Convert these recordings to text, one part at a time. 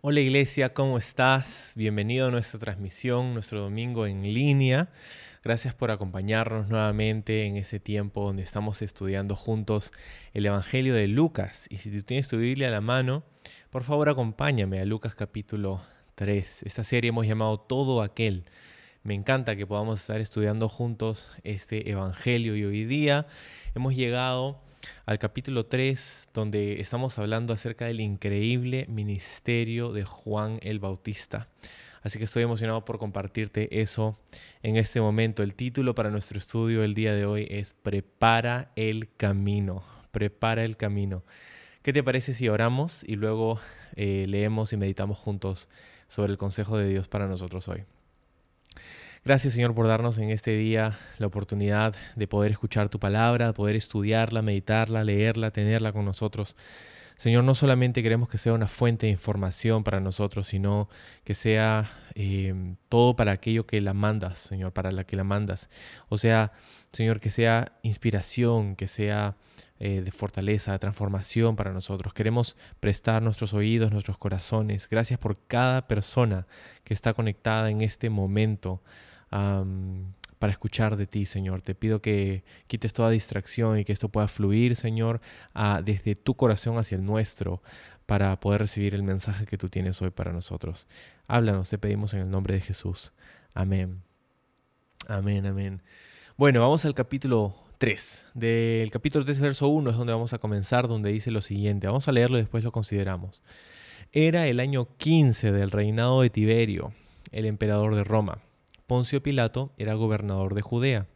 Hola iglesia, ¿cómo estás? Bienvenido a nuestra transmisión, nuestro domingo en línea. Gracias por acompañarnos nuevamente en ese tiempo donde estamos estudiando juntos el Evangelio de Lucas. Y si tú tienes tu Biblia a la mano, por favor acompáñame a Lucas capítulo 3. Esta serie hemos llamado Todo aquel. Me encanta que podamos estar estudiando juntos este Evangelio y hoy día hemos llegado al capítulo 3 donde estamos hablando acerca del increíble ministerio de Juan el Bautista. Así que estoy emocionado por compartirte eso en este momento. El título para nuestro estudio el día de hoy es Prepara el camino. Prepara el camino. ¿Qué te parece si oramos y luego eh, leemos y meditamos juntos sobre el consejo de Dios para nosotros hoy? Gracias Señor por darnos en este día la oportunidad de poder escuchar tu palabra, poder estudiarla, meditarla, leerla, tenerla con nosotros. Señor, no solamente queremos que sea una fuente de información para nosotros, sino que sea eh, todo para aquello que la mandas, Señor, para la que la mandas. O sea, Señor, que sea inspiración, que sea eh, de fortaleza, de transformación para nosotros. Queremos prestar nuestros oídos, nuestros corazones. Gracias por cada persona que está conectada en este momento para escuchar de ti, Señor. Te pido que quites toda distracción y que esto pueda fluir, Señor, desde tu corazón hacia el nuestro, para poder recibir el mensaje que tú tienes hoy para nosotros. Háblanos, te pedimos en el nombre de Jesús. Amén. Amén, amén. Bueno, vamos al capítulo 3. Del capítulo 3, verso 1 es donde vamos a comenzar, donde dice lo siguiente. Vamos a leerlo y después lo consideramos. Era el año 15 del reinado de Tiberio, el emperador de Roma. Poncio Pilato era gobernador de Judea.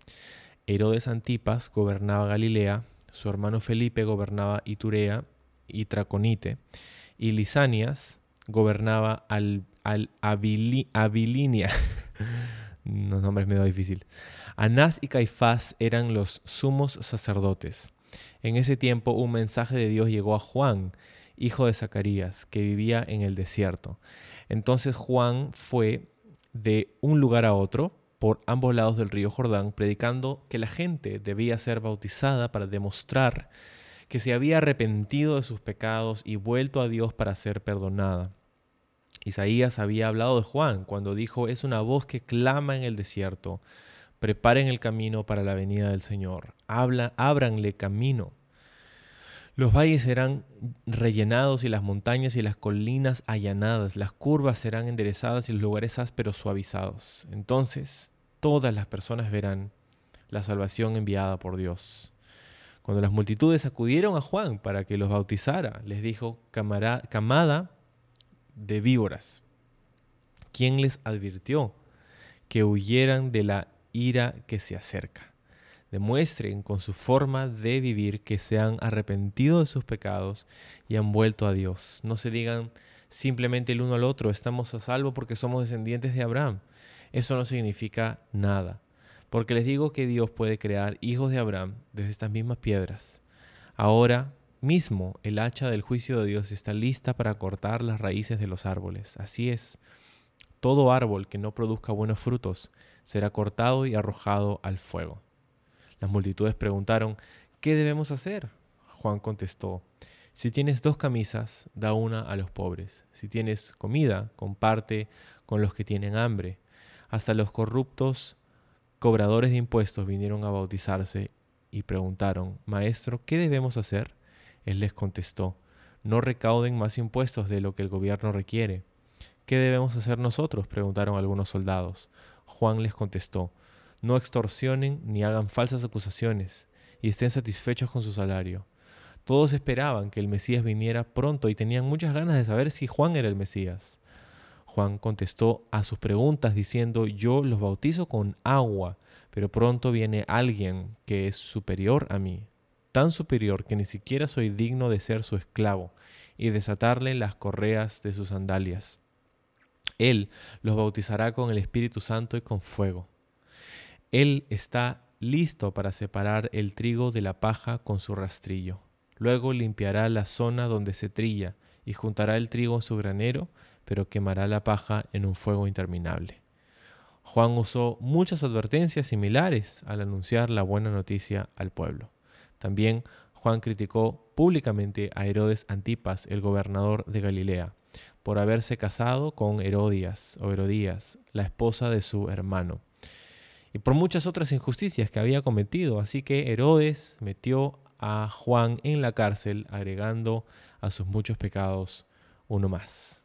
Herodes Antipas gobernaba Galilea. Su hermano Felipe gobernaba Iturea y Traconite. Y Lisanias gobernaba al, Abilinia. Los nombres medio difícil. Anás y Caifás eran los sumos sacerdotes. En ese tiempo un mensaje de Dios llegó a Juan, hijo de Zacarías, que vivía en el desierto. Entonces Juan fue de un lugar a otro por ambos lados del río Jordán, predicando que la gente debía ser bautizada para demostrar que se había arrepentido de sus pecados y vuelto a Dios para ser perdonada. Isaías había hablado de Juan cuando dijo, es una voz que clama en el desierto, preparen el camino para la venida del Señor, Habla, ábranle camino. Los valles serán rellenados y las montañas y las colinas allanadas, las curvas serán enderezadas y los lugares ásperos suavizados. Entonces todas las personas verán la salvación enviada por Dios. Cuando las multitudes acudieron a Juan para que los bautizara, les dijo, camada de víboras, ¿quién les advirtió que huyeran de la ira que se acerca? Demuestren con su forma de vivir que se han arrepentido de sus pecados y han vuelto a Dios. No se digan simplemente el uno al otro, estamos a salvo porque somos descendientes de Abraham. Eso no significa nada, porque les digo que Dios puede crear hijos de Abraham desde estas mismas piedras. Ahora mismo el hacha del juicio de Dios está lista para cortar las raíces de los árboles. Así es, todo árbol que no produzca buenos frutos será cortado y arrojado al fuego. Las multitudes preguntaron, ¿qué debemos hacer? Juan contestó, si tienes dos camisas, da una a los pobres. Si tienes comida, comparte con los que tienen hambre. Hasta los corruptos cobradores de impuestos vinieron a bautizarse y preguntaron, Maestro, ¿qué debemos hacer? Él les contestó, no recauden más impuestos de lo que el gobierno requiere. ¿Qué debemos hacer nosotros? preguntaron algunos soldados. Juan les contestó, no extorsionen ni hagan falsas acusaciones, y estén satisfechos con su salario. Todos esperaban que el Mesías viniera pronto y tenían muchas ganas de saber si Juan era el Mesías. Juan contestó a sus preguntas diciendo, yo los bautizo con agua, pero pronto viene alguien que es superior a mí, tan superior que ni siquiera soy digno de ser su esclavo y desatarle las correas de sus sandalias. Él los bautizará con el Espíritu Santo y con fuego. Él está listo para separar el trigo de la paja con su rastrillo. Luego limpiará la zona donde se trilla y juntará el trigo en su granero, pero quemará la paja en un fuego interminable. Juan usó muchas advertencias similares al anunciar la buena noticia al pueblo. También Juan criticó públicamente a Herodes Antipas, el gobernador de Galilea, por haberse casado con Herodias o Herodías, la esposa de su hermano, y por muchas otras injusticias que había cometido. Así que Herodes metió a Juan en la cárcel, agregando a sus muchos pecados uno más.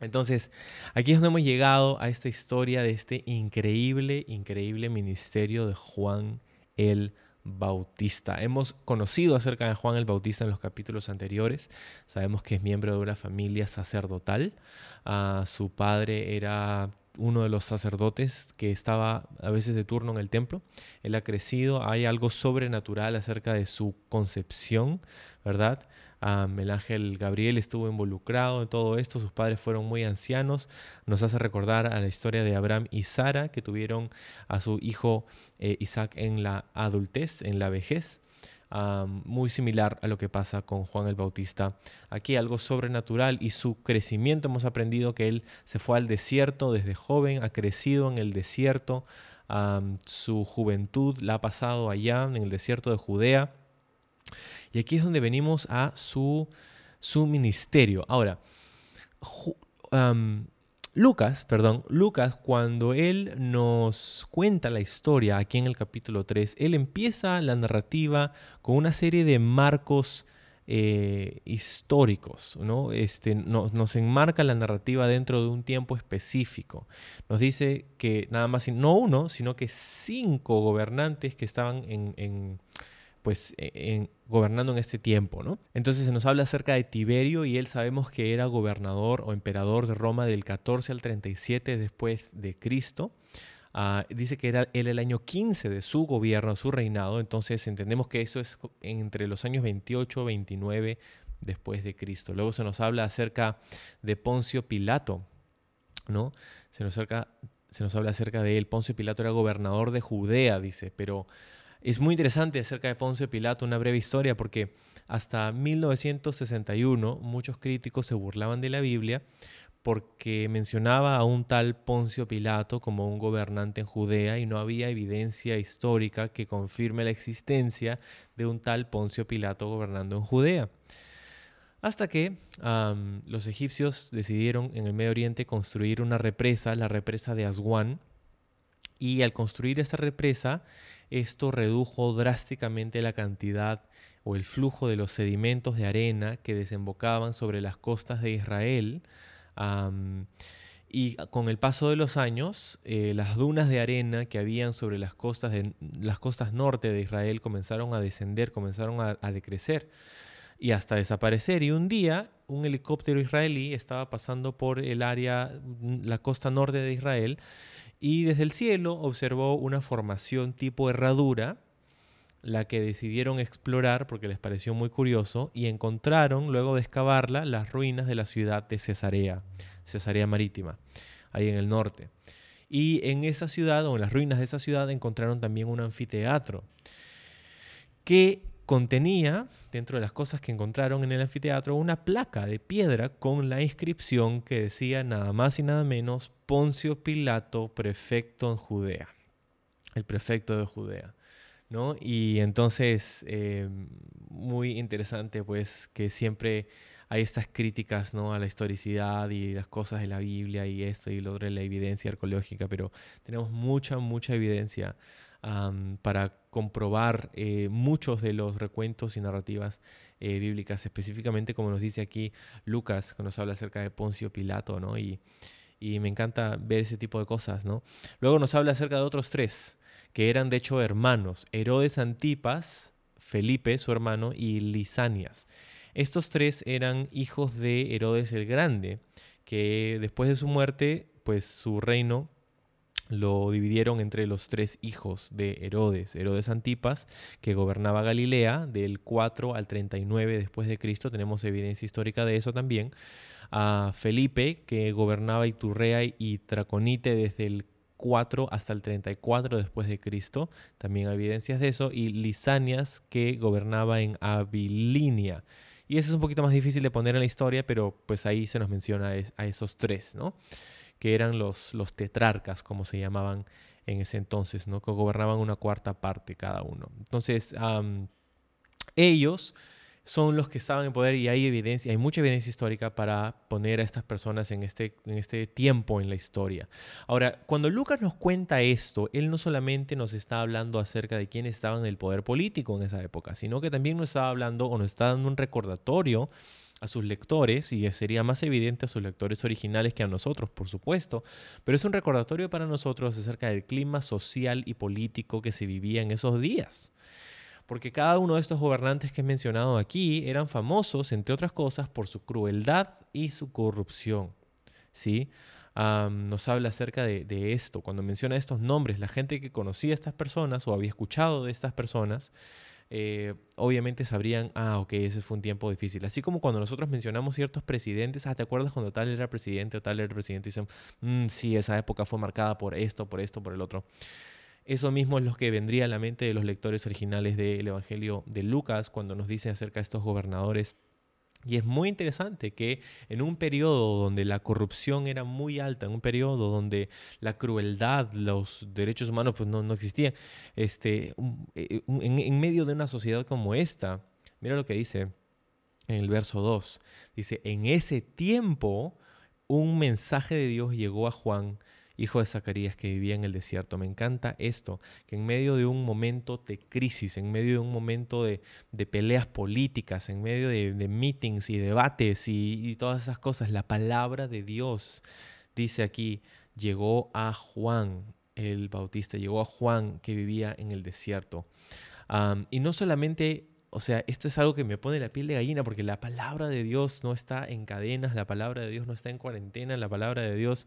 Entonces, aquí es donde hemos llegado a esta historia de este increíble, increíble ministerio de Juan el Bautista. Hemos conocido acerca de Juan el Bautista en los capítulos anteriores. Sabemos que es miembro de una familia sacerdotal. Ah, su padre era uno de los sacerdotes que estaba a veces de turno en el templo. Él ha crecido, hay algo sobrenatural acerca de su concepción, ¿verdad? el ángel Gabriel estuvo involucrado en todo esto, sus padres fueron muy ancianos, nos hace recordar a la historia de Abraham y Sara, que tuvieron a su hijo eh, Isaac en la adultez, en la vejez. Muy similar a lo que pasa con Juan el Bautista. Aquí algo sobrenatural y su crecimiento hemos aprendido que él se fue al desierto desde joven, ha crecido en el desierto, su juventud la ha pasado allá en el desierto de Judea y aquí es donde venimos a su, su ministerio. Ahora, Lucas, perdón, Lucas, cuando él nos cuenta la historia aquí en el capítulo 3, él empieza la narrativa con una serie de marcos eh, históricos, ¿no? Este, nos, enmarca la narrativa dentro de un tiempo específico. Nos dice que nada más, no uno, sino que cinco gobernantes que estaban en pues e, gobernando en este tiempo, ¿no? Entonces se nos habla acerca de Tiberio y él sabemos que era gobernador o emperador de Roma del 14 al 37 después de Cristo. Ah, dice que era él el año 15 de su gobierno, su reinado, entonces entendemos que eso es entre los años 28 29 después de Cristo. Luego se nos habla acerca de Poncio Pilato, ¿no? Se nos, se nos habla acerca de él. Poncio Pilato era gobernador de Judea, dice, pero es muy interesante acerca de Poncio Pilato, una breve historia, porque hasta 1961 muchos críticos se burlaban de la Biblia porque mencionaba a un tal Poncio Pilato como un gobernante en Judea y no había evidencia histórica que confirme la existencia de un tal Poncio Pilato gobernando en Judea. Hasta que los egipcios decidieron en el Medio Oriente construir una represa, la represa de Aswan, y al construir esta represa, esto redujo drásticamente la cantidad o el flujo de los sedimentos de arena que desembocaban sobre las costas de Israel. y con el paso de los años, eh, las dunas de arena que habían sobre las costas, las costas norte de Israel comenzaron a descender, comenzaron a, a decrecer y hasta desaparecer. Y un día un helicóptero israelí estaba pasando por el área, la costa norte de Israel, y desde el cielo observó una formación tipo herradura, la que decidieron explorar porque les pareció muy curioso y encontraron, luego de excavarla, las ruinas de la ciudad de Cesarea, Cesarea Marítima, ahí en el norte. Y en esa ciudad, o en las ruinas de esa ciudad, encontraron también un anfiteatro que contenía, dentro de las cosas que encontraron en el anfiteatro, una placa de piedra con la inscripción que decía nada más y nada menos Poncio Pilato, prefecto en Judea. El prefecto de Judea. ¿no? Y entonces, eh, muy interesante, pues, que siempre hay estas críticas ¿no? a la historicidad y las cosas de la Biblia y esto y lo de la evidencia arqueológica, pero tenemos mucha, mucha evidencia para comprobar eh, muchos de los recuentos y narrativas eh, bíblicas, específicamente como nos dice aquí Lucas, que nos habla acerca de Poncio Pilato, ¿no? Y, y me encanta ver ese tipo de cosas, ¿no? Luego nos habla acerca de otros tres, que eran de hecho hermanos, Herodes Antipas, Felipe, su hermano, y Lisanias. Estos tres eran hijos de Herodes el Grande, que después de su muerte, pues su reino lo dividieron entre los tres hijos de Herodes. Herodes Antipas, que gobernaba Galilea del 4 al 39 después de Cristo, tenemos evidencia histórica de eso también. A Felipe, que gobernaba Iturrea y Traconite desde el 4 hasta el 34 después de Cristo, también hay evidencias de eso, y Lisanias que gobernaba en Abilinia. Y eso es un poquito más difícil de poner en la historia, pero pues ahí se nos menciona a esos tres, ¿no? Que eran los, los tetrarcas, como se llamaban en ese entonces, ¿no? Que gobernaban una cuarta parte cada uno. Entonces, ellos son los que estaban en poder y hay evidencia, hay mucha evidencia histórica para poner a estas personas en este, en este tiempo en la historia. Ahora, cuando Lucas nos cuenta esto, él no solamente nos está hablando acerca de quiénes estaban en el poder político en esa época, sino que también nos está hablando o nos está dando un recordatorio a sus lectores, y sería más evidente a sus lectores originales que a nosotros, por supuesto, pero es un recordatorio para nosotros acerca del clima social y político que se vivía en esos días porque cada uno de estos gobernantes que he mencionado aquí eran famosos, entre otras cosas, por su crueldad y su corrupción. ¿sí? nos habla acerca de, esto. Cuando menciona estos nombres, la gente que conocía a estas personas o había escuchado de estas personas, eh, obviamente sabrían, ah, ok, ese fue un tiempo difícil. Así como cuando nosotros mencionamos ciertos presidentes, ah, ¿te acuerdas cuando tal era presidente o tal era presidente? Y dicen, mm, sí, esa época fue marcada por esto, por esto, por el otro. Eso mismo es lo que vendría a la mente de los lectores originales del Evangelio de Lucas cuando nos dice acerca de estos gobernadores. Y es muy interesante que en un periodo donde la corrupción era muy alta, en un periodo donde la crueldad, los derechos humanos pues no, existían, este, eh, en, en medio de una sociedad como esta, mira lo que dice en el verso 2. Dice, en ese tiempo un mensaje de Dios llegó a Juan hijo de Zacarías, que vivía en el desierto. Me encanta esto, que en medio de un momento de crisis, en medio de un momento de, peleas políticas, en medio de, meetings y debates y, todas esas cosas, la palabra de Dios, dice aquí, llegó a Juan el Bautista, llegó a Juan que vivía en el desierto. y no solamente o sea, esto es algo que me pone la piel de gallina porque la palabra de Dios no está en cadenas, la palabra de Dios no está en cuarentena, la palabra de Dios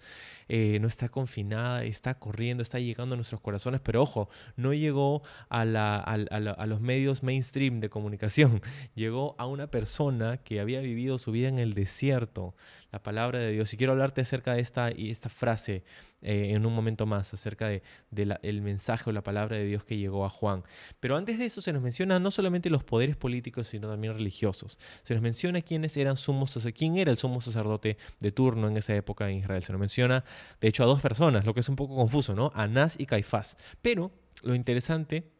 eh, no está confinada, está corriendo, está llegando a nuestros corazones, pero ojo, no llegó a, a los medios mainstream de comunicación, llegó a una persona que había vivido su vida en el desierto, la palabra de Dios. Y quiero hablarte acerca de esta, esta frase eh, en un momento más, acerca del de, mensaje o la palabra de Dios que llegó a Juan. Pero antes de eso se nos menciona no solamente los poderes políticos, sino también religiosos. Se nos menciona quiénes eran sumos, quién era el sumo sacerdote de turno en esa época en Israel. Se nos menciona, de hecho, a dos personas, lo que es un poco confuso, ¿no? Anás y Caifás. Pero lo interesante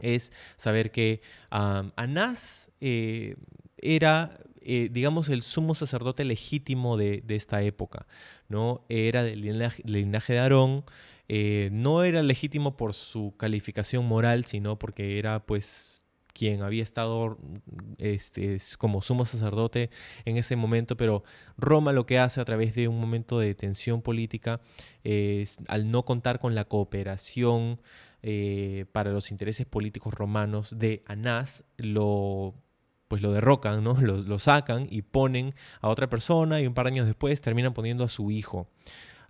es saber que Anás eh, era eh, digamos, el sumo sacerdote legítimo de, esta época, ¿no? Era del linaje, de Aarón, eh, no era legítimo por su calificación moral, sino porque era, pues, quien había estado este, como sumo sacerdote en ese momento, pero Roma lo que hace a través de un momento de tensión política, es, al no contar con la cooperación eh, para los intereses políticos romanos de Anás, lo pues lo derrocan, ¿no? Lo, sacan y ponen a otra persona y un par de años después terminan poniendo a su hijo,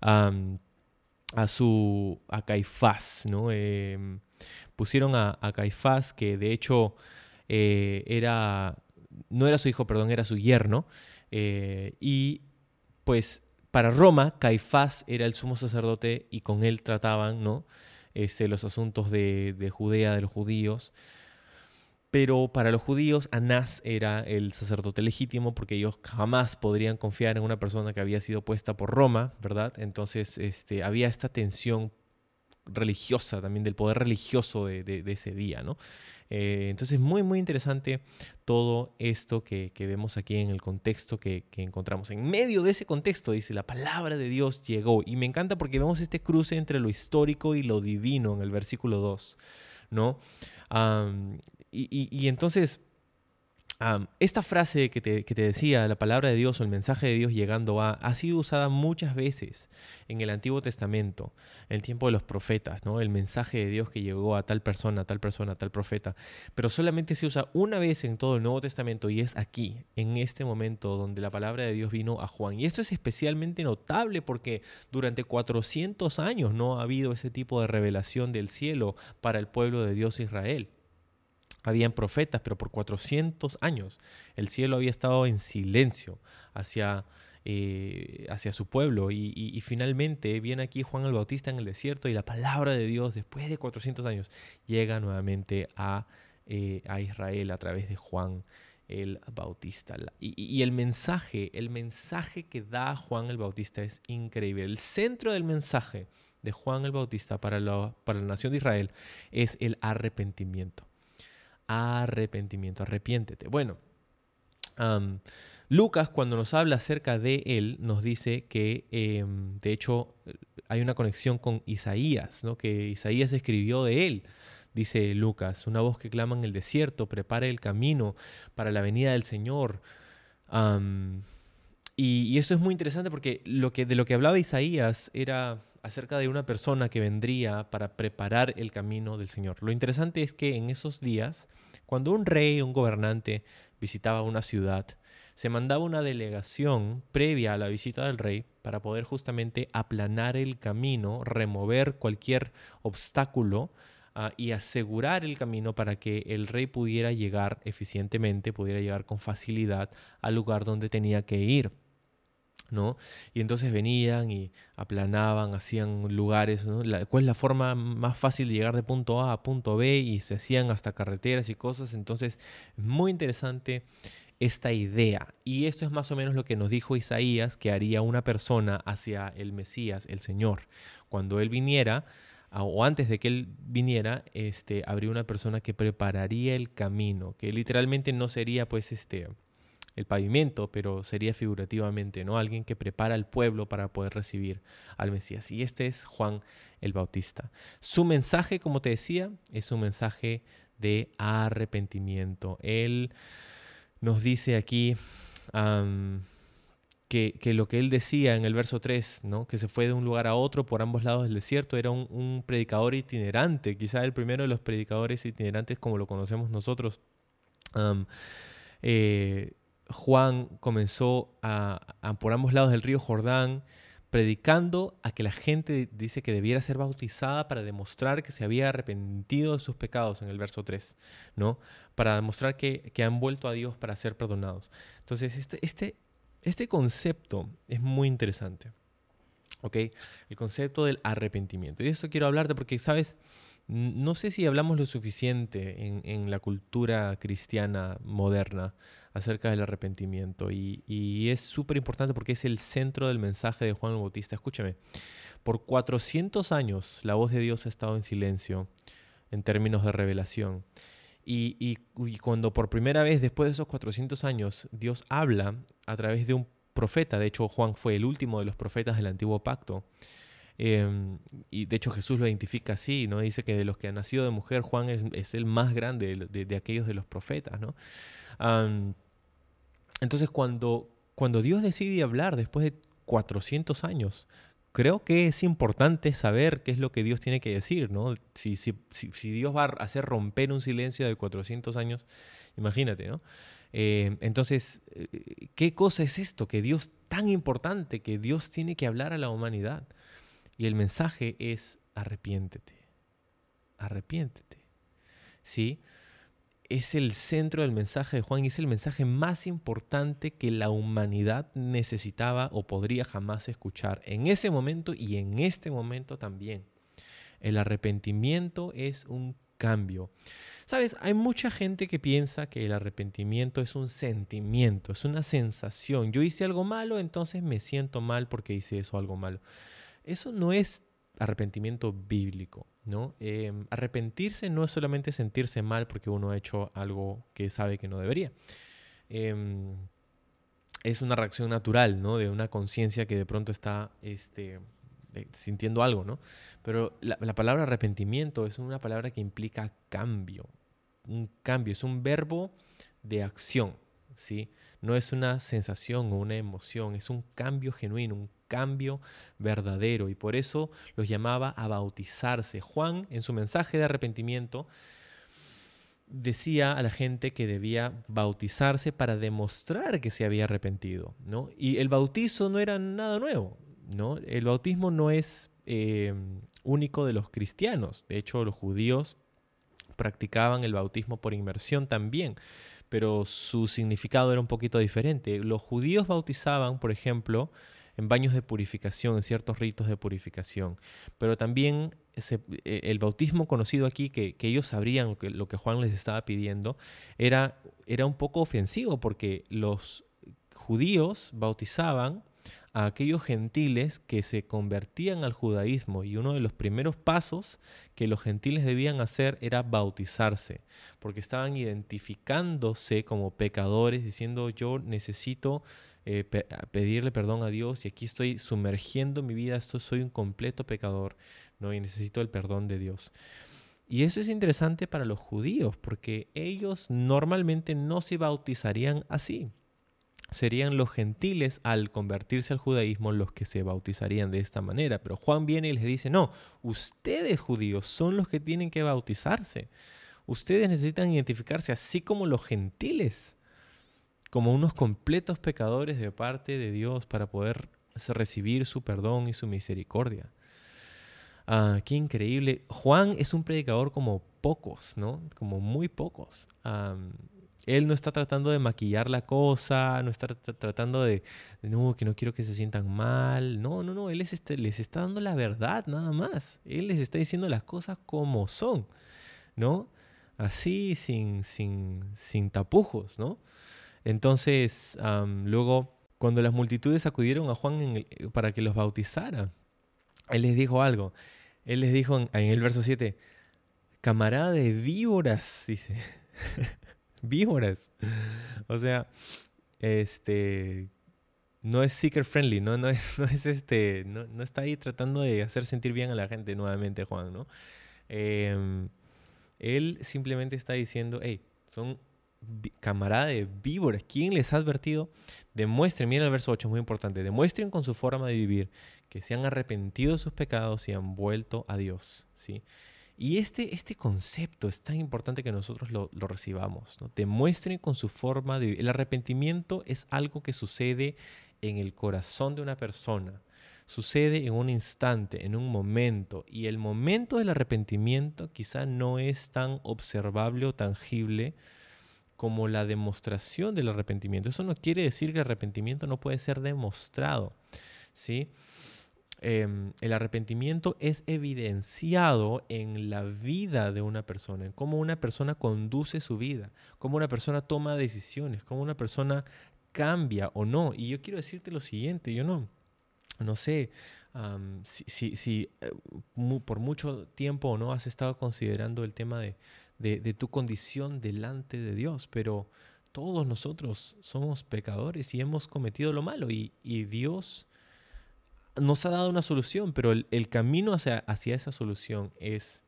a su, a Caifás, ¿no? Em, pusieron a, Caifás, que de hecho eh, era, no era su hijo, perdón, era su yerno, eh, y pues para Roma, Caifás era el sumo sacerdote y con él trataban, ¿no? Este, los asuntos de, de Judea, de los judíos. Pero para los judíos, Anás era el sacerdote legítimo porque ellos jamás podrían confiar en una persona que había sido puesta por Roma, ¿verdad? Entonces este, había esta tensión religiosa también, del poder religioso de, ese día, ¿no? Eh, entonces, muy, muy interesante todo esto que, vemos aquí en el contexto que, que, encontramos. En medio de ese contexto, dice, la palabra de Dios llegó. Y me encanta porque vemos este cruce entre lo histórico y lo divino en el versículo 2. ¿no? Y, entonces, esta frase que te, decía, la palabra de Dios o el mensaje de Dios llegando a, ha sido usada muchas veces en el Antiguo Testamento, en el tiempo de los profetas, ¿no? El mensaje de Dios que llegó a tal persona, tal persona, tal profeta. Pero solamente se usa una vez en todo el Nuevo Testamento y es aquí, en este momento donde la palabra de Dios vino a Juan. Y esto es especialmente notable porque durante 400 años no ha habido ese tipo de revelación del cielo para el pueblo de Dios Israel. Habían profetas, pero por 400 años el cielo había estado en silencio hacia, eh, hacia su pueblo. Y, finalmente viene aquí Juan el Bautista en el desierto y la palabra de Dios, después de 400 años, llega nuevamente a, eh, a Israel a través de Juan el Bautista. Y, el mensaje, el mensaje que da Juan el Bautista es increíble. El centro del mensaje de Juan el Bautista para para la nación de Israel es el arrepentimiento arrepentimiento, arrepiéntete. Bueno, Lucas cuando nos habla acerca de él nos dice que em, de hecho hay una conexión con Isaías, ¿no? que Isaías escribió de él. Dice Lucas, una voz que clama en el desierto, prepare el camino para la venida del Señor. y, y, eso es muy interesante porque lo que, de lo que hablaba Isaías era acerca de una persona que vendría para preparar el camino del Señor. Lo interesante es que en esos días, cuando un rey, un gobernante visitaba una ciudad, se mandaba una delegación previa a la visita del rey para poder justamente aplanar el camino, remover cualquier obstáculo ah, y asegurar el camino para que el rey pudiera llegar eficientemente, pudiera llegar con facilidad al lugar donde tenía que ir. ¿No? Y entonces venían y aplanaban, hacían lugares, ¿no? ¿Cuál es la forma más fácil de llegar de punto A a punto B? Y se hacían hasta carreteras y cosas. Entonces, es muy interesante esta idea. Y esto es más o menos lo que nos dijo Isaías que haría una persona hacia el Mesías, el Señor. Cuando Él viniera, o antes de que Él viniera, este, habría una persona que prepararía el camino, que literalmente no sería pues este el pavimento, pero sería figurativamente, ¿no? Alguien que prepara al pueblo para poder recibir al Mesías. Y este es Juan el Bautista. Su mensaje, como te decía, es un mensaje de arrepentimiento. Él nos dice aquí que, lo que él decía en el verso 3, ¿no? que se fue de un lugar a otro por ambos lados del desierto, era un, predicador itinerante, quizá el primero de los predicadores itinerantes como lo conocemos nosotros. Eh, Juan comenzó a, por ambos lados del río Jordán, predicando a que la gente dice que debiera ser bautizada para demostrar que se había arrepentido de sus pecados en el verso 3, ¿no? Para demostrar que, han vuelto a Dios para ser perdonados. Entonces, este, este, este concepto es muy interesante, ¿ok? El concepto del arrepentimiento. Y de esto quiero hablarte porque, ¿sabes? No sé si hablamos lo suficiente en, la cultura cristiana moderna acerca del arrepentimiento y, es súper importante porque es el centro del mensaje de Juan el Bautista. Escúchame, por 400 años la voz de Dios ha estado en silencio en términos de revelación. Y, y, cuando por primera vez después de esos 400 años Dios habla a través de un profeta, de hecho Juan fue el último de los profetas del antiguo pacto, Em, y de hecho Jesús lo identifica así, ¿no? Dice que de los que han nacido de mujer, Juan es, el más grande de, aquellos de los profetas, ¿no? entonces cuando, cuando Dios decide hablar después de 400 años, creo que es importante saber qué es lo que Dios tiene que decir, ¿no? Si, si, si, Dios va a hacer romper un silencio de 400 años, imagínate, ¿no? Eh, entonces, eh, ¿qué cosa es esto? Que Dios tan importante, que Dios tiene que hablar a la humanidad. Y el mensaje es arrepiéntete, arrepiéntete. ¿Sí? Es el centro del mensaje de Juan y es el mensaje más importante que la humanidad necesitaba o podría jamás escuchar en ese momento y en este momento también. El arrepentimiento es un cambio. Sabes, hay mucha gente que piensa que el arrepentimiento es un sentimiento, es una sensación. Yo hice algo malo, entonces me siento mal porque hice eso algo malo. Eso no es arrepentimiento bíblico, ¿no? Em, arrepentirse no es solamente sentirse mal porque uno ha hecho algo que sabe que no debería. Em, es una reacción natural, ¿no? De una conciencia que de pronto está este, eh, sintiendo algo, ¿no? Pero la, la, palabra arrepentimiento es una palabra que implica cambio. Un cambio, es un verbo de acción, ¿sí? No es una sensación o una emoción, es un cambio genuino, un cambio verdadero y por eso los llamaba a bautizarse. Juan en su mensaje de arrepentimiento decía a la gente que debía bautizarse para demostrar que se había arrepentido, ¿no? Y el bautizo no era nada nuevo, ¿no? El bautismo no es eh, único de los cristianos. De hecho, los judíos practicaban el bautismo por inmersión también, pero su significado era un poquito diferente. Los judíos bautizaban, por ejemplo, en baños de purificación, en ciertos ritos de purificación, pero también e, el bautismo conocido aquí, que, ellos sabrían que, lo que Juan les estaba pidiendo, era, era un poco ofensivo porque los judíos bautizaban a aquellos gentiles que se convertían al judaísmo y uno de los primeros pasos que los gentiles debían hacer era bautizarse, porque estaban identificándose como pecadores, diciendo yo necesito eh, pedirle perdón a Dios y aquí estoy sumergiendo mi vida, esto soy un completo pecador, ¿no? y necesito el perdón de Dios. Y eso es interesante para los judíos, porque ellos normalmente no se bautizarían así serían los gentiles al convertirse al judaísmo los que se bautizarían de esta manera. Pero Juan viene y les dice, no, ustedes judíos son los que tienen que bautizarse. Ustedes necesitan identificarse así como los gentiles, como unos completos pecadores de parte de Dios para poder recibir su perdón y su misericordia. Ah, qué increíble. Juan es un predicador como pocos, ¿no? Como muy pocos. Él no está tratando de maquillar la cosa, no está tratando de, no, que no quiero que se sientan mal. No, no, no, Él les, este, les está dando la verdad nada más. Él les está diciendo las cosas como son, ¿no? Así, sin, sin, sin tapujos, ¿no? Entonces, luego, cuando las multitudes acudieron a Juan para que los bautizara, Él les dijo algo. Él les dijo en, en el verso 7, camarada de víboras, dice. víboras. O sea, este no es seeker friendly, no, no es, no es este, no, está ahí tratando de hacer sentir bien a la gente nuevamente, Juan, ¿no? Em, él simplemente está diciendo, hey, son camarada de víboras. ¿Quién les ha advertido? Demuestren, miren el verso 8, es muy importante, demuestren con su forma de vivir que se han arrepentido de sus pecados y han vuelto a Dios, ¿sí? Y este, este concepto es tan importante que nosotros lo, recibamos. Demuestren con su forma de... El arrepentimiento es algo que sucede en el corazón de una persona. Sucede en un instante, en un momento. Y el momento del arrepentimiento quizá no es tan observable o tangible como la demostración del arrepentimiento. Eso no quiere decir que el arrepentimiento no puede ser demostrado. ¿sí? Em, el arrepentimiento es evidenciado en la vida de una persona, en cómo una persona conduce su vida, cómo una persona toma decisiones, cómo una persona cambia o no. Y yo quiero decirte lo siguiente, yo no, no sé si, eh, por mucho tiempo o no has estado considerando el tema de, tu condición delante de Dios, pero todos nosotros somos pecadores y hemos cometido lo malo y Dios nos ha dado una solución, pero el, camino hacia, hacia, esa solución es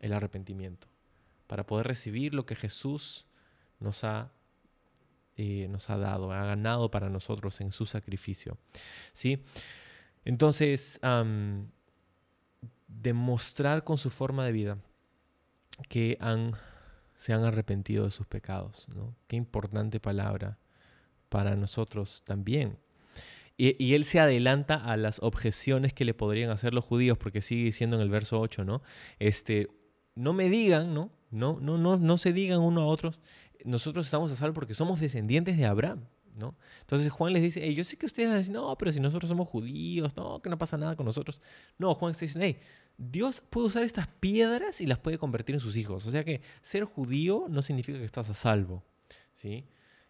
el arrepentimiento, para poder recibir lo que Jesús nos ha, eh, nos ha dado, ha ganado para nosotros en su sacrificio. ¿sí? Entonces, demostrar con su forma de vida que han, se han arrepentido de sus pecados. ¿no? Qué importante palabra para nosotros también. Y, él se adelanta a las objeciones que le podrían hacer los judíos, porque sigue diciendo en el verso 8, ¿no? Este, no me digan, ¿no? No, no, no, no se digan uno a otros, nosotros estamos a salvo porque somos descendientes de Abraham, ¿no? Entonces Juan les dice, yo sé que ustedes van a decir, no, pero si nosotros somos judíos, no, que no pasa nada con nosotros. No, Juan está diciendo, hey, Dios puede usar estas piedras y las puede convertir en sus hijos. O sea que ser judío no significa que estás a salvo, ¿sí?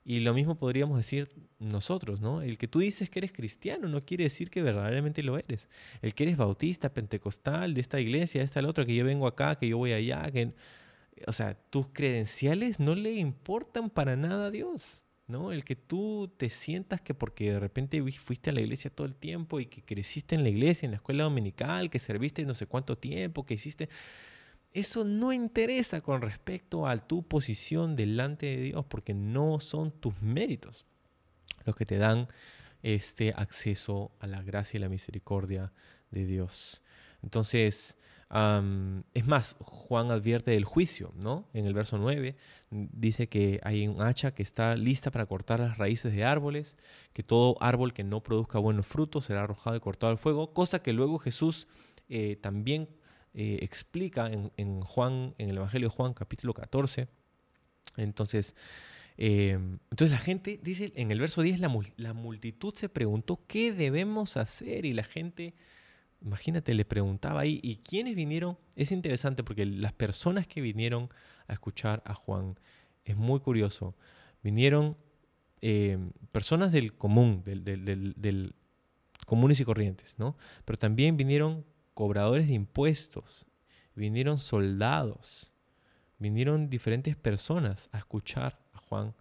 Y lo mismo podríamos decir nosotros, ¿no? El que tú dices que eres cristiano no quiere decir que verdaderamente lo eres. El que eres bautista, pentecostal, de esta iglesia, de esta la otra, que yo vengo acá, que yo voy allá, que... O sea, tus credenciales no le importan para nada a Dios, ¿no? El que tú te sientas que porque de repente fuiste a la iglesia todo el tiempo y que creciste en la iglesia, en la escuela dominical, que serviste no sé cuánto tiempo, que hiciste eso no interesa con respecto a tu posición delante de Dios porque no son tus méritos los que te dan este acceso a la gracia y la misericordia de Dios. Entonces, es más, Juan advierte del juicio, ¿no? En el verso 9 dice que hay un hacha que está lista para cortar las raíces de árboles, que todo árbol que no produzca buenos frutos será arrojado y cortado al fuego, cosa que luego Jesús eh, también eh, explica en, Juan, en el Evangelio de Juan, capítulo 14. Entonces, em, entonces la gente, dice en el verso 10, la, multitud se preguntó qué debemos hacer y la gente Imagínate, le preguntaba ahí, ¿y quiénes vinieron? Es interesante porque las personas que vinieron a escuchar a Juan, es muy curioso, vinieron eh, personas del común, del, comunes y corrientes, ¿no? Pero también vinieron cobradores de impuestos, vinieron soldados, vinieron diferentes personas a escuchar a Juan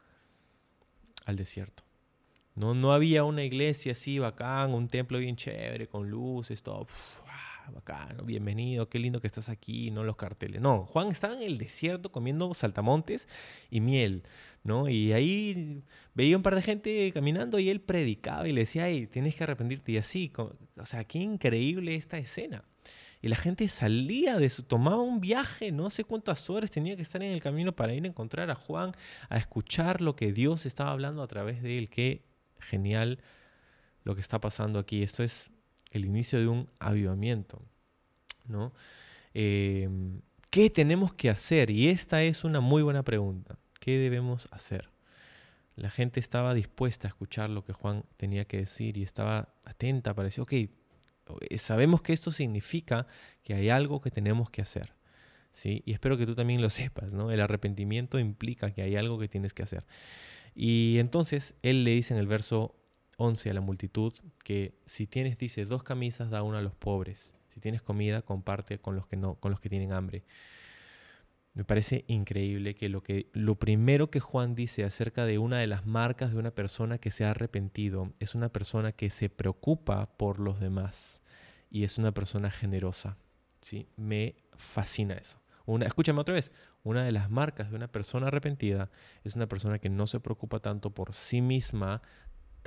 al desierto. No, no había una iglesia así bacán, un templo bien chévere, con luces, todo. Ah, bacán, bienvenido, qué lindo que estás aquí, no los carteles. No, Juan estaba en el desierto comiendo saltamontes y miel, ¿no? Y ahí veía un par de gente caminando y él predicaba y le decía, hey, tienes que arrepentirte. Y así, o sea, qué increíble esta escena. Y la gente salía de su, tomaba un viaje, no sé cuántas horas tenía que estar en el camino para ir a encontrar a Juan, a escuchar lo que Dios estaba hablando a través de él. Qué genial lo que está pasando aquí. Esto es el inicio de un avivamiento. ¿no? Em, ¿Qué tenemos que hacer? Y esta es una muy buena pregunta. ¿Qué debemos hacer? La gente estaba dispuesta a escuchar lo que Juan tenía que decir y estaba atenta para decir, ok, eh, sabemos que esto significa que hay algo que tenemos que hacer. ¿sí? Y espero que tú también lo sepas, ¿no? El arrepentimiento implica que hay algo que tienes que hacer. Y entonces él le dice en el verso 11 a la multitud que si tienes, dice, dos camisas, da una a los pobres. Si tienes comida, comparte con los que, no, con los que tienen hambre. Me parece increíble que lo, que lo primero que Juan dice acerca de una de las marcas de una persona que se ha arrepentido es una persona que se preocupa por los demás y es una persona generosa. ¿sí? Me fascina eso. Una, escúchame otra vez, una de las marcas de una persona arrepentida es una persona que no se preocupa tanto por sí misma,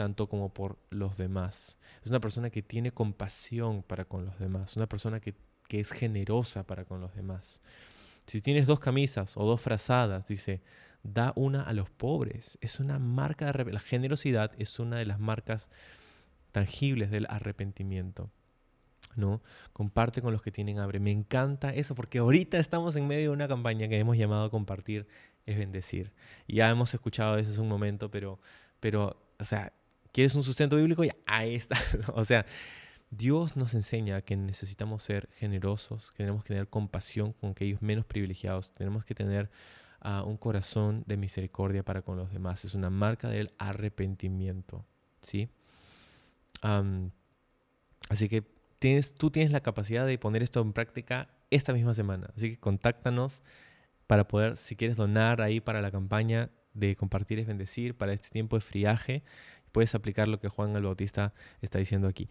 tanto como por los demás. Es una persona que tiene compasión para con los demás, una persona que, es generosa para con los demás. Si tienes dos camisas o dos frazadas, dice, da una a los pobres. Es una marca de la generosidad es una de las marcas tangibles del arrepentimiento. ¿no? Comparte con los que tienen hambre. Me encanta eso porque ahorita estamos en medio de una campaña que hemos llamado compartir es bendecir. Ya hemos escuchado eso hace un momento, pero, pero, o sea, ¿quieres un sustento bíblico? Ya, ahí está. o sea, Dios nos enseña que necesitamos ser generosos, que tenemos que tener compasión con aquellos menos privilegiados, tenemos que tener ah, un corazón de misericordia para con los demás. Es una marca del arrepentimiento, ¿sí? así que tú tienes la capacidad de poner esto en práctica esta misma semana. Así que contáctanos para poder, si quieres donar ahí para la campaña de compartir es bendecir, para este tiempo de friaje, puedes aplicar lo que Juan el Bautista está diciendo aquí.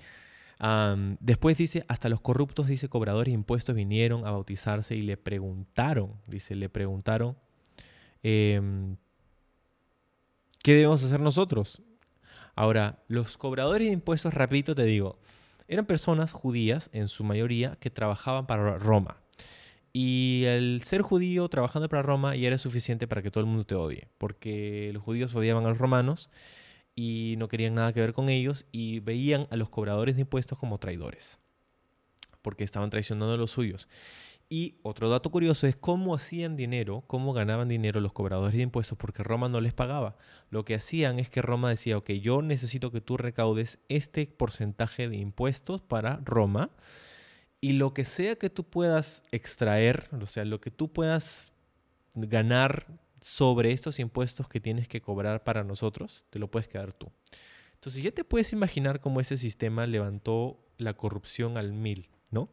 después dice, hasta los corruptos, dice, cobradores de impuestos vinieron a bautizarse y le preguntaron, dice, le preguntaron, em, ¿qué debemos hacer nosotros? Ahora, los cobradores de impuestos, rapidito te digo, eran personas judías, en su mayoría, que trabajaban para Roma. Y el ser judío trabajando para Roma ya era suficiente para que todo el mundo te odie, porque los judíos odiaban a los romanos y no querían nada que ver con ellos y veían a los cobradores de impuestos como traidores, porque estaban traicionando a los suyos. Y otro dato curioso es cómo hacían dinero, cómo ganaban dinero los cobradores de impuestos, porque Roma no les pagaba. Lo que hacían es que Roma decía, ok, yo necesito que tú recaudes este porcentaje de impuestos para Roma, y lo que sea que tú puedas extraer, o sea, lo que tú puedas ganar sobre estos impuestos que tienes que cobrar para nosotros, te lo puedes quedar tú. Entonces ya te puedes imaginar cómo ese sistema levantó la corrupción al mil, ¿no?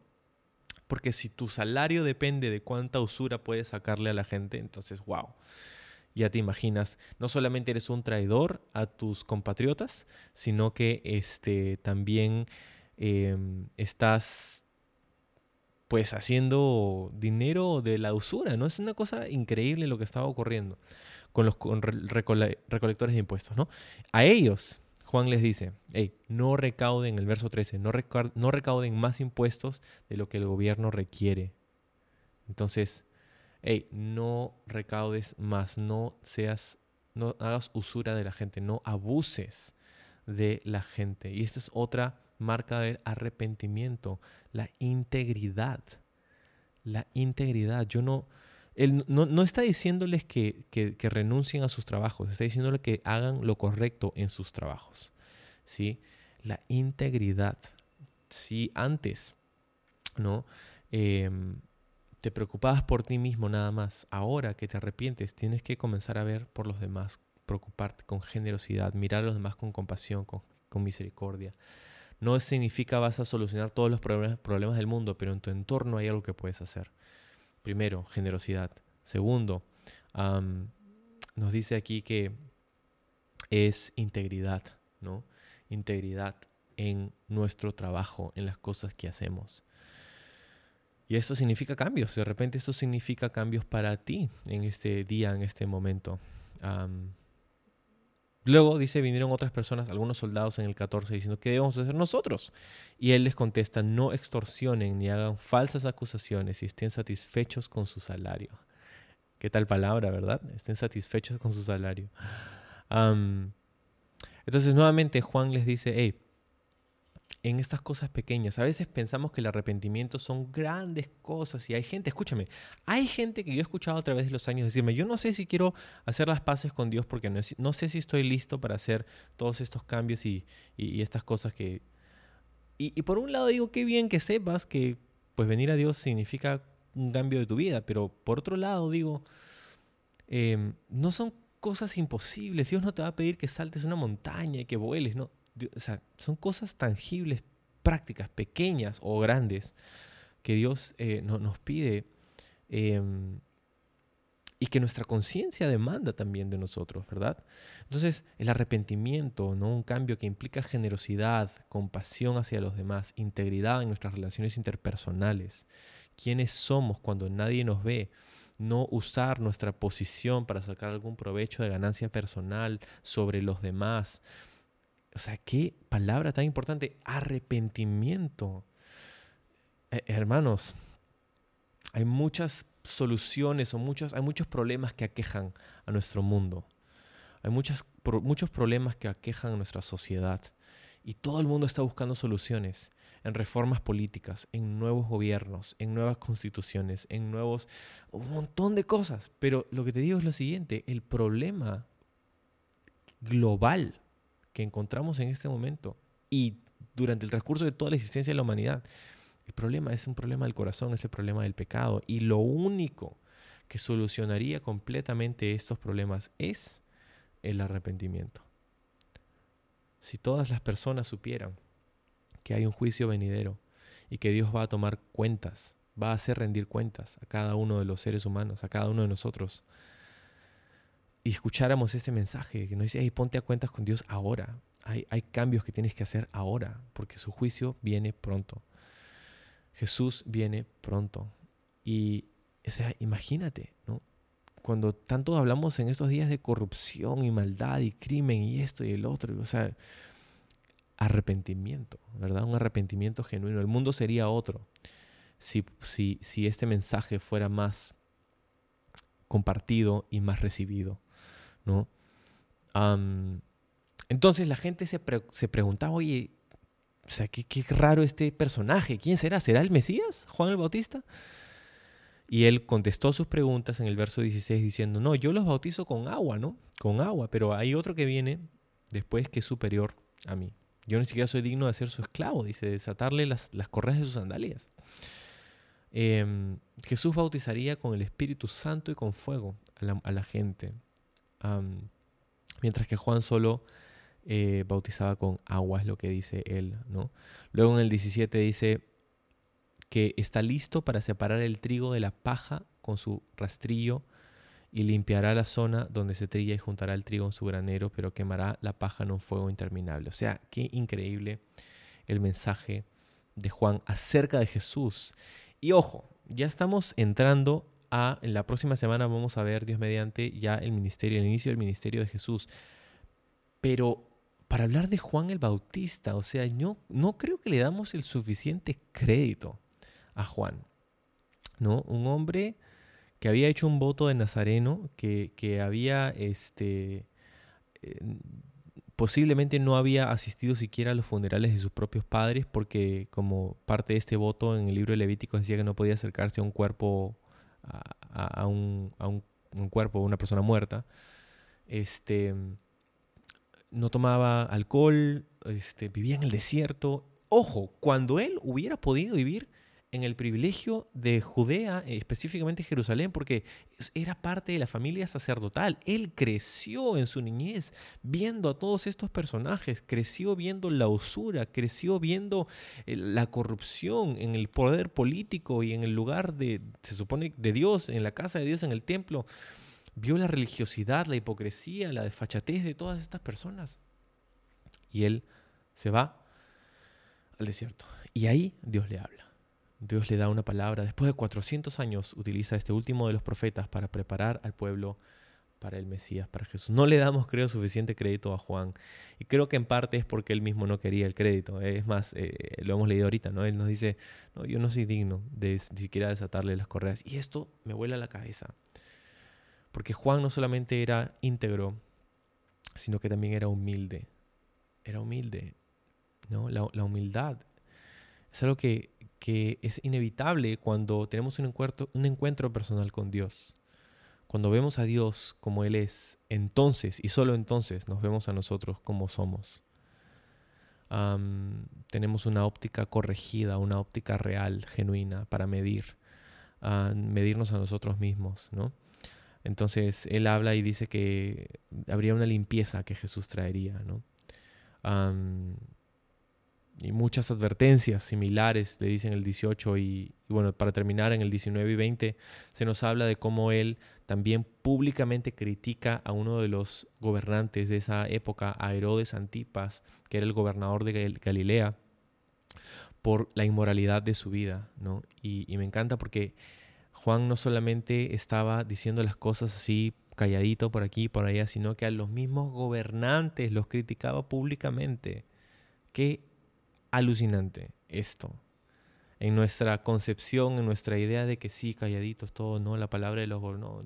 Porque si tu salario depende de cuánta usura puedes sacarle a la gente, entonces, wow. Ya te imaginas, no solamente eres un traidor a tus compatriotas, sino que este, también em, estás pues haciendo dinero de la usura, ¿no? Es una cosa increíble lo que estaba ocurriendo con los recolectores de impuestos, ¿no? A ellos Juan les dice, hey, no recauden, el verso 13, no, no recauden más impuestos de lo que el gobierno requiere. Entonces, hey, no recaudes más, no seas, no hagas usura de la gente, no abuses de la gente. Y esta es otra marca del arrepentimiento, la integridad. La integridad. Yo no, él no, está diciéndoles que, que, renuncien a sus trabajos, está diciéndoles que hagan lo correcto en sus trabajos. ¿sí? La integridad. Si antes ¿no? Em, te preocupabas por ti mismo nada más, ahora que te arrepientes, tienes que comenzar a ver por los demás, preocuparte con generosidad, mirar a los demás con compasión, con, misericordia. No significa vas a solucionar todos los problemas, del mundo, pero en tu entorno hay algo que puedes hacer. Primero, generosidad. Segundo, nos dice aquí que es integridad, ¿no? Integridad en nuestro trabajo, en las cosas que hacemos. Y esto significa cambios. De repente esto significa cambios para ti en este día, en este momento. Luego dice, vinieron otras personas, algunos soldados en el 14, diciendo, ¿qué debemos hacer nosotros? Y él les contesta, no extorsionen ni hagan falsas acusaciones y estén satisfechos con su salario. ¿Qué tal palabra, verdad? Estén satisfechos con su salario. entonces nuevamente Juan les dice, hey, en estas cosas pequeñas. A veces pensamos que el arrepentimiento son grandes cosas y hay gente, escúchame, hay gente que yo he escuchado a través de los años decirme, yo no sé si quiero hacer las paces con Dios porque no, sé si estoy listo para hacer todos estos cambios y, estas cosas que... Y, por un lado digo, qué bien que sepas que pues venir a Dios significa un cambio de tu vida, pero por otro lado digo, em, no son cosas imposibles. Dios no te va a pedir que saltes una montaña y que vueles, no son cosas tangibles, prácticas, pequeñas o grandes, que Dios eh, nos pide em, y que nuestra conciencia demanda también de nosotros, ¿verdad? Entonces, el arrepentimiento, ¿no? Un cambio que implica generosidad, compasión hacia los demás, integridad en nuestras relaciones interpersonales, quiénes somos cuando nadie nos ve, no usar nuestra posición para sacar algún provecho de ganancia personal sobre los demás, o sea, qué palabra tan importante, arrepentimiento. Eh, hermanos, hay muchas soluciones o muchos, hay muchos problemas que aquejan a nuestro mundo. Hay muchos problemas que aquejan a nuestra sociedad. Y todo el mundo está buscando soluciones en reformas políticas, en nuevos gobiernos, en nuevas constituciones, en nuevos... un montón de cosas. Pero lo que te digo es lo siguiente, el problema global que encontramos en este momento y durante el transcurso de toda la existencia de la humanidad. El problema es un problema del corazón, es el problema del pecado. Y lo único que solucionaría completamente estos problemas es el arrepentimiento. Si todas las personas supieran que hay un juicio venidero y que Dios va a tomar cuentas, va a hacer rendir cuentas a cada uno de los seres humanos, a cada uno de nosotros, y escucháramos este mensaje que nos dice, hey, ponte a cuentas con Dios ahora. Hay, hay cambios que tienes que hacer ahora, porque su juicio viene pronto. Jesús viene pronto. Y, o sea, imagínate, ¿no? Cuando tanto hablamos en estos días de corrupción y maldad y crimen y esto y el otro, o sea, arrepentimiento, ¿verdad? Un arrepentimiento genuino. El mundo sería otro si, si, si este mensaje fuera más compartido y más recibido. ¿No? entonces la gente se, preguntaba, oye, o sea, qué, raro este personaje, ¿quién será? ¿Será el Mesías, Juan el Bautista? Y él contestó sus preguntas en el verso 16 diciendo, no, yo los bautizo con agua, ¿no? Con agua, pero hay otro que viene después que es superior a mí. Yo ni siquiera soy digno de ser su esclavo, dice, desatarle las, las correas de sus sandalias. Em, Jesús bautizaría con el Espíritu Santo y con fuego a la gente mientras que Juan solo eh, bautizaba con agua, es lo que dice él. ¿no? Luego en el 17 dice que está listo para separar el trigo de la paja con su rastrillo y limpiará la zona donde se trilla y juntará el trigo en su granero, pero quemará la paja en un fuego interminable. O sea, qué increíble el mensaje de Juan acerca de Jesús. Y ojo, ya estamos entrando en la próxima semana vamos a ver, Dios mediante, ya el ministerio, el inicio del ministerio de Jesús. Pero para hablar de Juan el Bautista, o sea, yo no creo que le damos el suficiente crédito a Juan, ¿no? Un hombre que había hecho un voto de Nazareno, que, había este, posiblemente no había asistido siquiera a los funerales de sus propios padres porque como parte de este voto en el libro de Levítico decía que no podía acercarse a un cuerpo, a, un, a un, un, cuerpo, una persona muerta. Este, no tomaba alcohol, este, vivía en el desierto. Ojo, cuando él hubiera podido vivir en el privilegio de Judea, específicamente Jerusalén, porque era parte de la familia sacerdotal. Él creció en su niñez viendo a todos estos personajes, creció viendo la usura, creció viendo eh, la corrupción en el poder político y en el lugar de, se supone, de Dios, en la casa de Dios, en el templo. Vio la religiosidad, la hipocresía, la desfachatez de todas estas personas. Y él se va al desierto. Y ahí Dios le habla. Dios le da una palabra. Después de 400 años utiliza este último de los profetas para preparar al pueblo para el Mesías, para Jesús. No le damos, creo, suficiente crédito a Juan. Y creo que en parte es porque él mismo no quería el crédito. Es más, eh, lo hemos leído ahorita, ¿no? Él nos dice, no, yo no soy digno de siquiera desatarle las correas. Y esto me vuela la cabeza. Porque Juan no solamente era íntegro, sino que también era humilde. Era humilde, ¿no? La humildad es algo que que es inevitable cuando tenemos un encuentro, un encuentro personal con Dios. Cuando vemos a Dios como Él es, entonces y solo entonces nos vemos a nosotros como somos. tenemos una óptica corregida, una óptica real, genuina, para medir, medirnos a nosotros mismos, ¿no? Entonces Él habla y dice que habría una limpieza que Jesús traería, ¿no? Y muchas advertencias similares, le dicen el 18 y, bueno, para terminar en el 19 y 20 se nos habla de cómo él también públicamente critica a uno de los gobernantes de esa época, a Herodes Antipas, que era el gobernador de Galilea, por la inmoralidad de su vida, ¿no? Y, me encanta porque Juan no solamente estaba diciendo las cosas así calladito por aquí y por allá, sino que a los mismos gobernantes los criticaba públicamente. Qué alucinante esto. En nuestra concepción, en nuestra idea de que sí, calladitos, todo, no, la palabra de los no.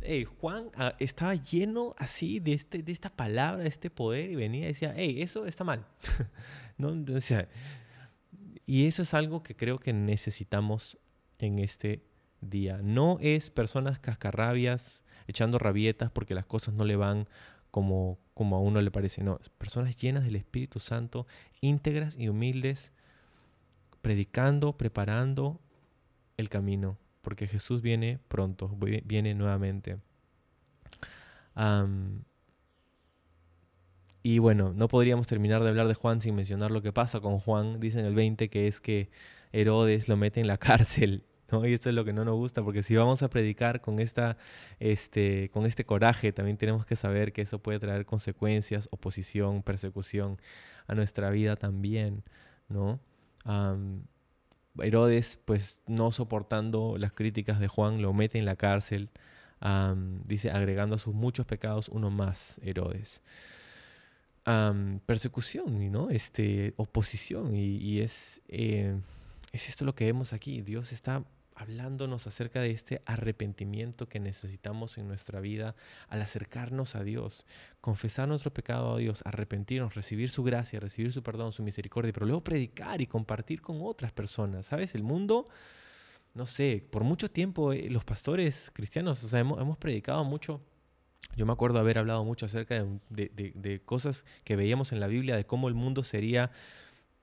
hey, Juan ah, estaba lleno así de, este, de esta palabra, de este poder, y venía y decía, hey, eso está mal. ¿No? y eso es algo que creo que necesitamos en este día. No es personas cascarrabias echando rabietas porque las cosas no le van como, como a uno le parece. No, personas llenas del Espíritu Santo, íntegras y humildes, predicando, preparando el camino, porque Jesús viene pronto, viene nuevamente. y bueno, no podríamos terminar de hablar de Juan sin mencionar lo que pasa con Juan. Dice en el 20 que es que Herodes lo mete en la cárcel y esto es lo que no nos gusta, porque si vamos a predicar con, esta, este, con este coraje, también tenemos que saber que eso puede traer consecuencias, oposición, persecución a nuestra vida también, ¿no? Herodes, pues no soportando las críticas de Juan, lo mete en la cárcel, dice, agregando a sus muchos pecados uno más, Herodes. persecución, ¿no? Este, oposición, y, es, eh, es esto lo que vemos aquí. Dios está hablándonos acerca de este arrepentimiento que necesitamos en nuestra vida al acercarnos a Dios, confesar nuestro pecado a Dios, arrepentirnos, recibir su gracia, recibir su perdón, su misericordia, pero luego predicar y compartir con otras personas. ¿Sabes? El mundo, no sé, por mucho tiempo eh, los pastores cristianos, o sea, hemos, predicado mucho. Yo me acuerdo haber hablado mucho acerca de cosas que veíamos en la Biblia, de cómo el mundo sería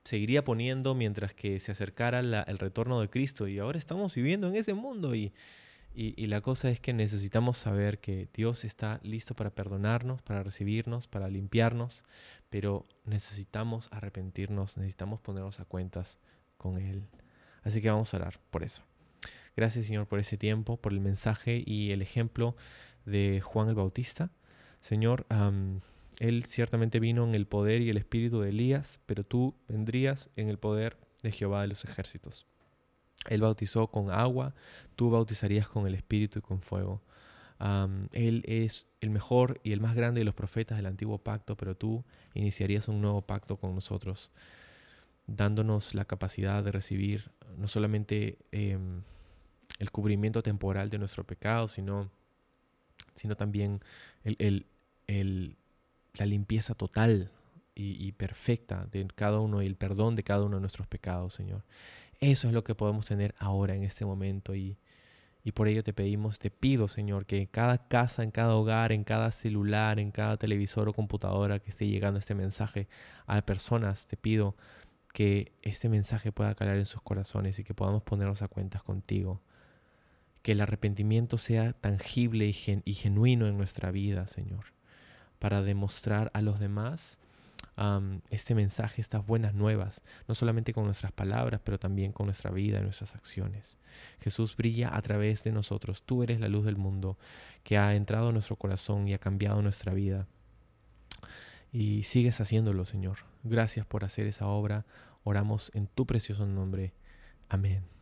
seguiría poniendo mientras que se acercara el retorno de Cristo. Y ahora estamos viviendo en ese mundo y, y, la cosa es que necesitamos saber que Dios está listo para perdonarnos, para recibirnos, para limpiarnos, pero necesitamos arrepentirnos, necesitamos ponernos a cuentas con Él. Así que vamos a orar por eso. Gracias Señor por ese tiempo, por el mensaje y el ejemplo de Juan el Bautista. Señor, él ciertamente vino en el poder y el espíritu de Elías, pero tú vendrías en el poder de Jehová de los ejércitos. Él bautizó con agua, tú bautizarías con el espíritu y con fuego. él es el mejor y el más grande de los profetas del antiguo pacto, pero tú iniciarías un nuevo pacto con nosotros, dándonos la capacidad de recibir no solamente em, el cubrimiento temporal de nuestro pecado, sino, sino también el la limpieza total y, perfecta de cada uno y el perdón de cada uno de nuestros pecados, Señor. Eso es lo que podemos tener ahora en este momento y, y por ello te pedimos, te pido, Señor, que en cada casa, en cada hogar, en cada celular, en cada televisor o computadora que esté llegando este mensaje a personas, te pido que este mensaje pueda calar en sus corazones y que podamos ponernos a cuentas contigo. Que el arrepentimiento sea tangible y, genuino en nuestra vida, Señor, para demostrar a los demás este mensaje, estas buenas nuevas, no solamente con nuestras palabras, pero también con nuestra vida nuestras acciones. Jesús brilla a través de nosotros. Tú eres la luz del mundo que ha entrado en nuestro corazón y ha cambiado nuestra vida. Y sigues haciéndolo, Señor. Gracias por hacer esa obra. Oramos en tu precioso nombre. Amén.